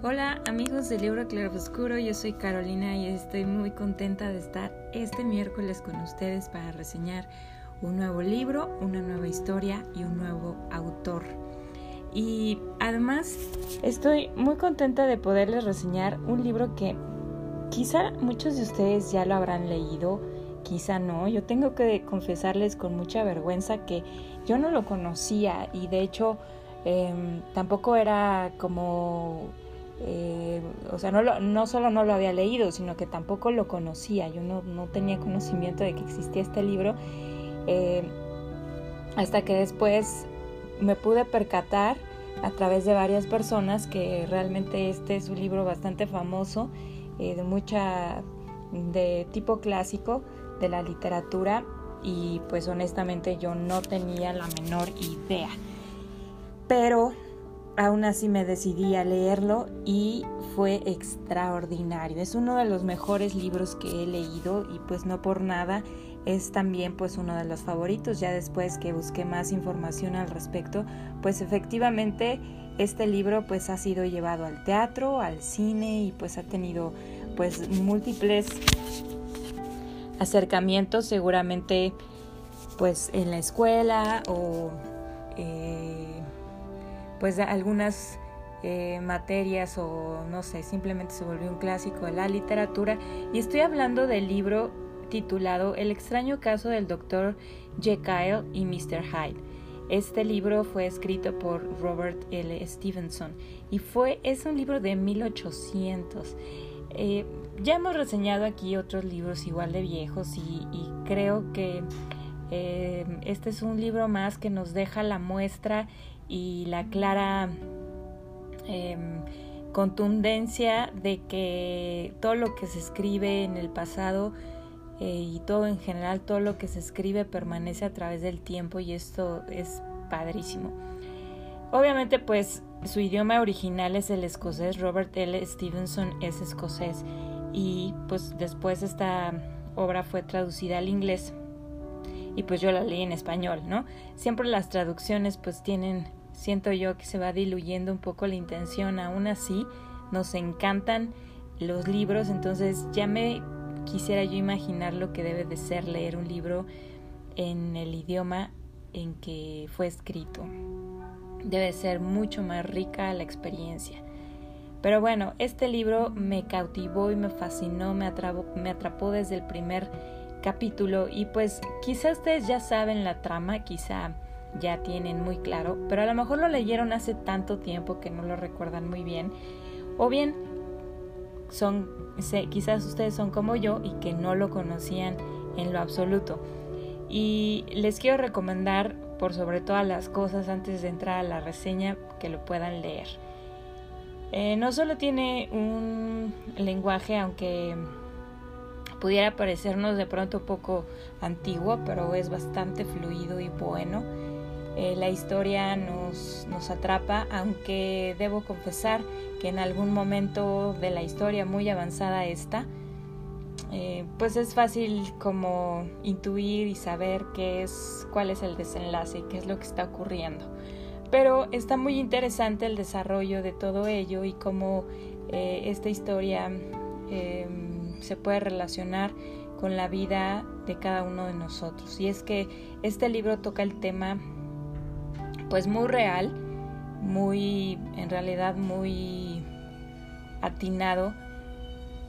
Hola amigos del libro Claro Oscuro, yo soy Carolina y estoy muy contenta de estar este miércoles con ustedes para reseñar un nuevo libro, una nueva historia y un nuevo autor. Y además estoy muy contenta de poderles reseñar un libro que quizá muchos de ustedes ya lo habrán leído, quizá no. Yo tengo que confesarles con mucha vergüenza que yo no lo conocía y de hecho em, tampoco era como eh, o sea, no, no solo no lo había leído, sino que tampoco lo conocía. Yo no, tenía conocimiento de que existía este libro. Eh, hasta que después me pude percatar a través de varias personas que realmente este es un libro bastante famoso, eh, de mucha, de tipo clásico de la literatura y pues honestamente yo no tenía la menor idea. Pero aún así me decidí a leerlo y fue extraordinario. Es uno de los mejores libros que he leído y pues no por nada es también pues uno de los favoritos. Ya después que busqué más información al respecto, pues efectivamente este libro pues ha sido llevado al teatro, al cine y pues ha tenido pues múltiples acercamientos seguramente pues en la escuela o eh, pues algunas eh, materias o no sé, simplemente se volvió un clásico de la literatura. Y estoy hablando del libro titulado El extraño caso del Dr. Jekyll y Mr. Hyde. Este libro fue escrito por Robert L. Stevenson y fue, es un libro de 1800. Eh, ya hemos reseñado aquí otros libros igual de viejos y, creo que eh, este es un libro más que nos deja la muestra y la clara em, contundencia de que todo lo que se escribe en el pasado eh, y todo en general, todo lo que se escribe permanece a través del tiempo y esto es padrísimo. Obviamente pues su idioma original es el escocés, Robert L. Stevenson es escocés y pues después esta obra fue traducida al inglés y pues yo la leí en español, ¿no? Siempre las traducciones pues tienen siento yo que se va diluyendo un poco la intención, aún así nos encantan los libros, entonces ya me quisiera yo imaginar lo que debe de ser leer un libro en el idioma en que fue escrito. Debe ser mucho más rica la experiencia. Pero bueno, este libro me cautivó y me fascinó, me atrapó, me atrapó desde el primer capítulo y pues quizá ustedes ya saben la trama, quizá ya tienen muy claro, pero a lo mejor lo leyeron hace tanto tiempo que no lo recuerdan muy bien, o bien son, quizás ustedes son como yo y que no lo conocían en lo absoluto. Y les quiero recomendar, por sobre todas las cosas, antes de entrar a la reseña, que lo puedan leer. Eh, no solo tiene un lenguaje, aunque pudiera parecernos de pronto poco antiguo, pero es bastante fluido y bueno. Eh, la historia nos, nos atrapa, aunque debo confesar que en algún momento de la historia muy avanzada esta, eh, pues es fácil como intuir y saber qué es, cuál es el desenlace y qué es lo que está ocurriendo. Pero está muy interesante el desarrollo de todo ello y cómo eh, esta historia em, se puede relacionar con la vida de cada uno de nosotros. Y es que este libro toca el tema pues muy real, muy, en realidad muy atinado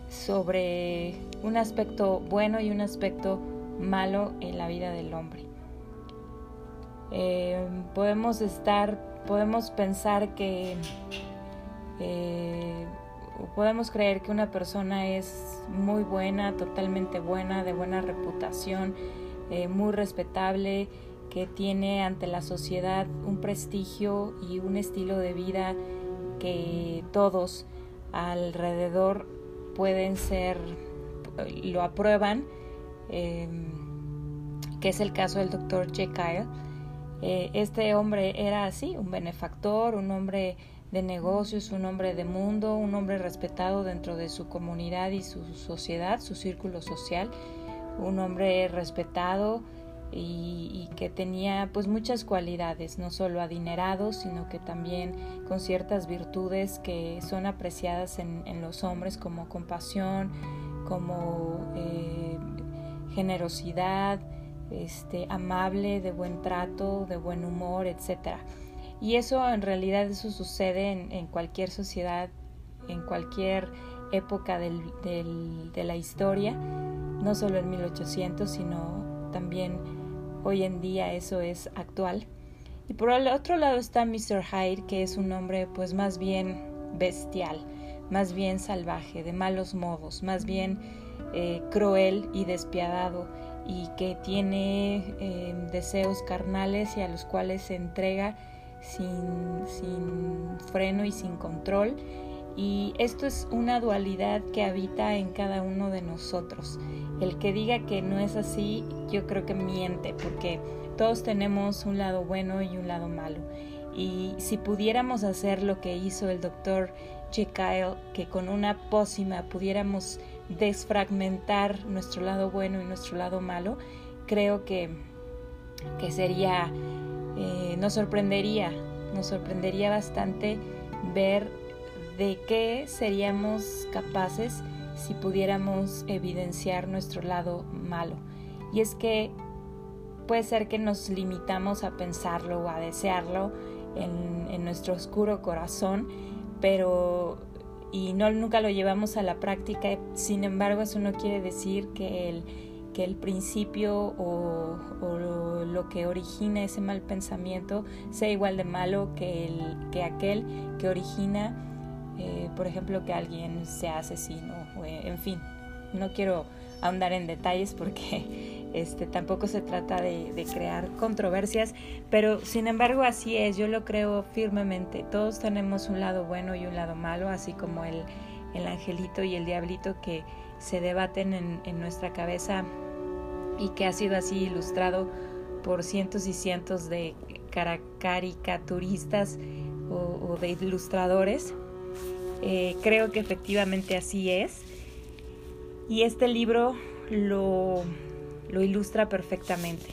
sobre un aspecto bueno y un aspecto malo en la vida del hombre. Eh, podemos estar, podemos pensar que, eh, podemos creer que una persona es muy buena, totalmente buena, de buena reputación, eh, muy respetable, que tiene ante la sociedad un prestigio y un estilo de vida que todos alrededor pueden ser, lo aprueban, em, que es el caso del doctor Jekyll. Eh, este hombre era así, un benefactor, un hombre de negocios, un hombre de mundo, un hombre respetado dentro de su comunidad y su sociedad, su círculo social, un hombre respetado y, que tenía pues muchas cualidades, no solo adinerados, sino que también con ciertas virtudes que son apreciadas en, los hombres como compasión, como eh, generosidad, este, amable, de buen trato, de buen humor, etc. Y eso en realidad eso sucede en, cualquier sociedad, en cualquier época de la historia, no solo en 1800, sino también Hoy en día eso es actual. Y por el otro lado está Mr. Hyde, que es un hombre pues más bien bestial, más bien salvaje, de malos modos, más bien eh, cruel y despiadado y que tiene eh, deseos carnales y a los cuales se entrega sin, sin freno y sin control. Y esto es una dualidad que habita en cada uno de nosotros. El que diga que no es así, yo creo que miente, porque todos tenemos un lado bueno y un lado malo. Y si pudiéramos hacer lo que hizo el doctor Jekyll, que con una pócima pudiéramos desfragmentar nuestro lado bueno y nuestro lado malo, creo que, que sería, eh, nos sorprendería, nos sorprendería bastante ver de qué seríamos capaces si pudiéramos evidenciar nuestro lado malo. Y es que puede ser que nos limitamos a pensarlo o a desearlo en, nuestro oscuro corazón, pero y no nunca lo llevamos a la práctica. Sin embargo, eso no quiere decir que el, que el principio o, lo, que origina ese mal pensamiento sea igual de malo que, el, que aquel que origina eh, por ejemplo, que alguien sea asesino, o, en fin, no quiero ahondar en detalles porque este, tampoco se trata de, crear controversias, pero sin embargo así es, yo lo creo firmemente, todos tenemos un lado bueno y un lado malo, así como el, el angelito y el diablito que se debaten en, nuestra cabeza y que ha sido así ilustrado por cientos y cientos de caricaturistas o de ilustradores eh, creo que efectivamente así es. Y este libro lo, lo ilustra perfectamente.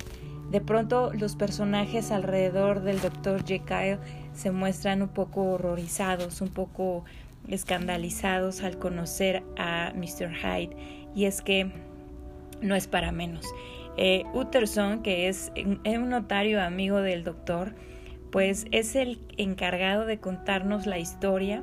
De pronto los personajes alrededor del Dr. Jekyll se muestran un poco horrorizados, un poco escandalizados al conocer a Mr. Hyde. Y es que no es para menos. Eh, Utterson, que es un notario amigo del doctor, pues es el encargado de contarnos la historia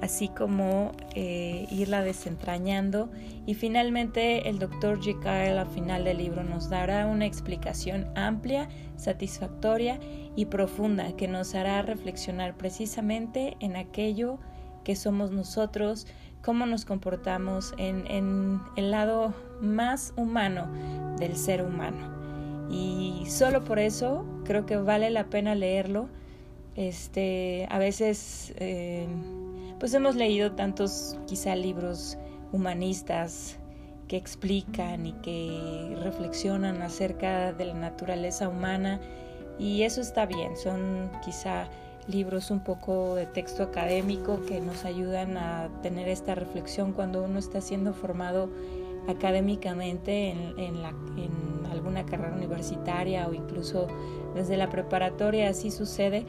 así como eh, irla desentrañando y finalmente el doctor Jekyll al final del libro nos dará una explicación amplia, satisfactoria y profunda que nos hará reflexionar precisamente en aquello que somos nosotros, cómo nos comportamos en, el lado más humano del ser humano. Y solo por eso creo que vale la pena leerlo. Este, a veces eh, pues hemos leído tantos quizá libros humanistas que explican y que reflexionan acerca de la naturaleza humana y eso está bien, son quizá libros un poco de texto académico que nos ayudan a tener esta reflexión cuando uno está siendo formado académicamente en, en, la, alguna carrera universitaria o incluso desde la preparatoria, así sucede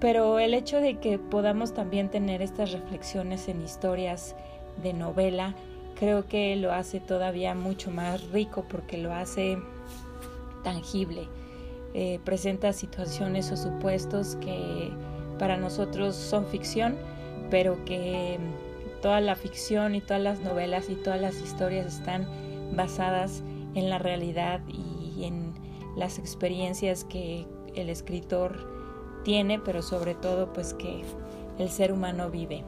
pero el hecho de que podamos también tener estas reflexiones en historias de novela, creo que lo hace todavía mucho más rico porque lo hace tangible. Eh, presenta situaciones o supuestos que para nosotros son ficción, pero que toda la ficción y todas las novelas y todas las historias están basadas en la realidad y en las experiencias que el escritor tiene, pero sobre todo pues que el ser humano vive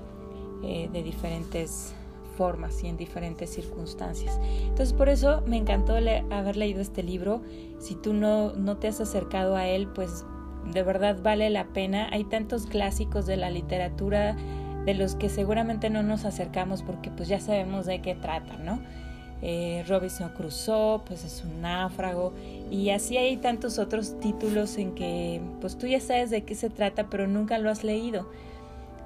eh, de diferentes formas y en diferentes circunstancias. Entonces por eso me encantó haber leído este libro. Si tú no, no te has acercado a él, pues de verdad vale la pena. Hay tantos clásicos de la literatura de los que seguramente no nos acercamos porque pues ya sabemos de qué trata, ¿no? Eh, Robinson Crusoe, pues es un náufrago, y así hay tantos otros títulos en que pues tú ya sabes de qué se trata, pero nunca lo has leído.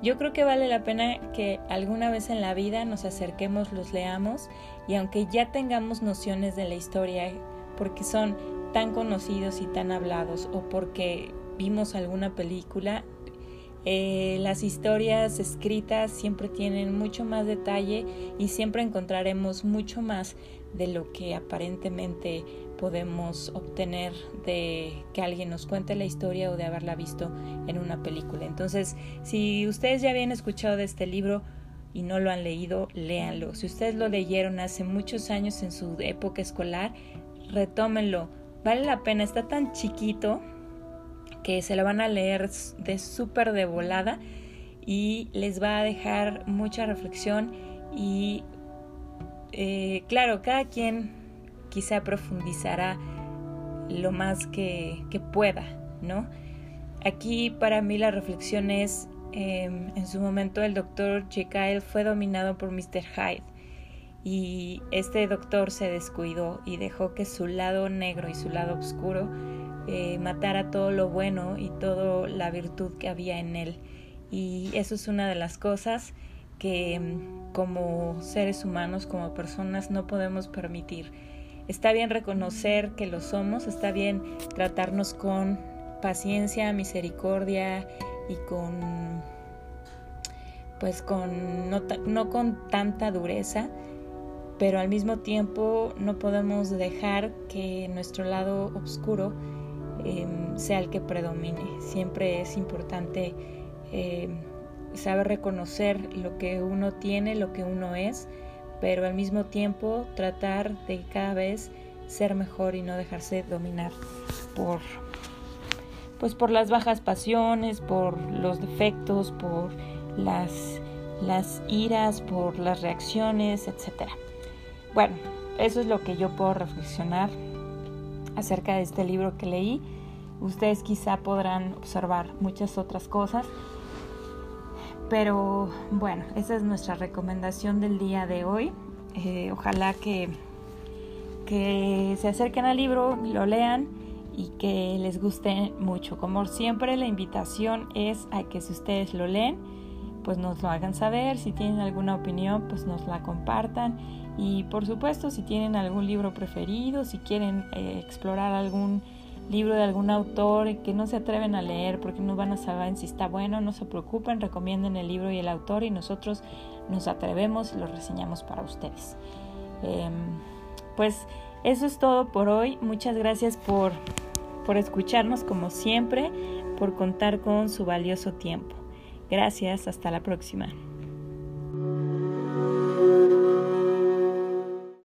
Yo creo que vale la pena que alguna vez en la vida nos acerquemos, los leamos, y aunque ya tengamos nociones de la historia, porque son tan conocidos y tan hablados o porque vimos alguna película, eh, las historias escritas siempre tienen mucho más detalle y siempre encontraremos mucho más de lo que aparentemente podemos obtener de que alguien nos cuente la historia o de haberla visto en una película. Entonces, si ustedes ya habían escuchado de este libro y no lo han leído, léanlo. Si ustedes lo leyeron hace muchos años en su época escolar, retómenlo. Vale la pena, está tan chiquito que se lo van a leer de súper de volada y les va a dejar mucha reflexión y eh, claro, cada quien quizá profundizará lo más que, pueda, ¿no? Aquí para mí la reflexión es, em, en su momento el doctor Jekyll fue dominado por Mr. Hyde y este doctor se descuidó y dejó que su lado negro y su lado oscuro eh, matara todo lo bueno y toda la virtud que había en él. Y eso es una de las cosas que em, como seres humanos, como personas, no podemos permitir. Está bien reconocer que lo somos, está bien tratarnos con paciencia, misericordia y con pues con no, con tanta dureza, pero al mismo tiempo no podemos dejar que nuestro lado oscuro em, sea el que predomine. Siempre es importante saber reconocer lo que uno tiene, lo que uno es, pero al mismo tiempo tratar de cada vez ser mejor y no dejarse dominar por pues por las bajas pasiones, por los defectos, por las las iras, por las reacciones, etcétera. Bueno, eso es lo que yo puedo reflexionar acerca de este libro que leí. Ustedes quizá podrán observar muchas otras cosas, pero bueno, esa es nuestra recomendación del día de hoy. Eh, ojalá que, que se acerquen al libro, lo lean y que les guste mucho. Como siempre, la invitación es a que si ustedes lo leen, pues nos lo hagan saber. Si tienen alguna opinión, pues nos la compartan. Y por supuesto, si tienen algún libro preferido, si quieren eh, explorar algún libro de algún autor que no se atreven a leer porque no van a saber si está bueno, no se preocupen, recomienden el libro y el autor y nosotros nos atrevemos y lo reseñamos para ustedes. Em, pues eso es todo por hoy. Muchas gracias por, por escucharnos como siempre, por contar con su valioso tiempo. Gracias, hasta la próxima.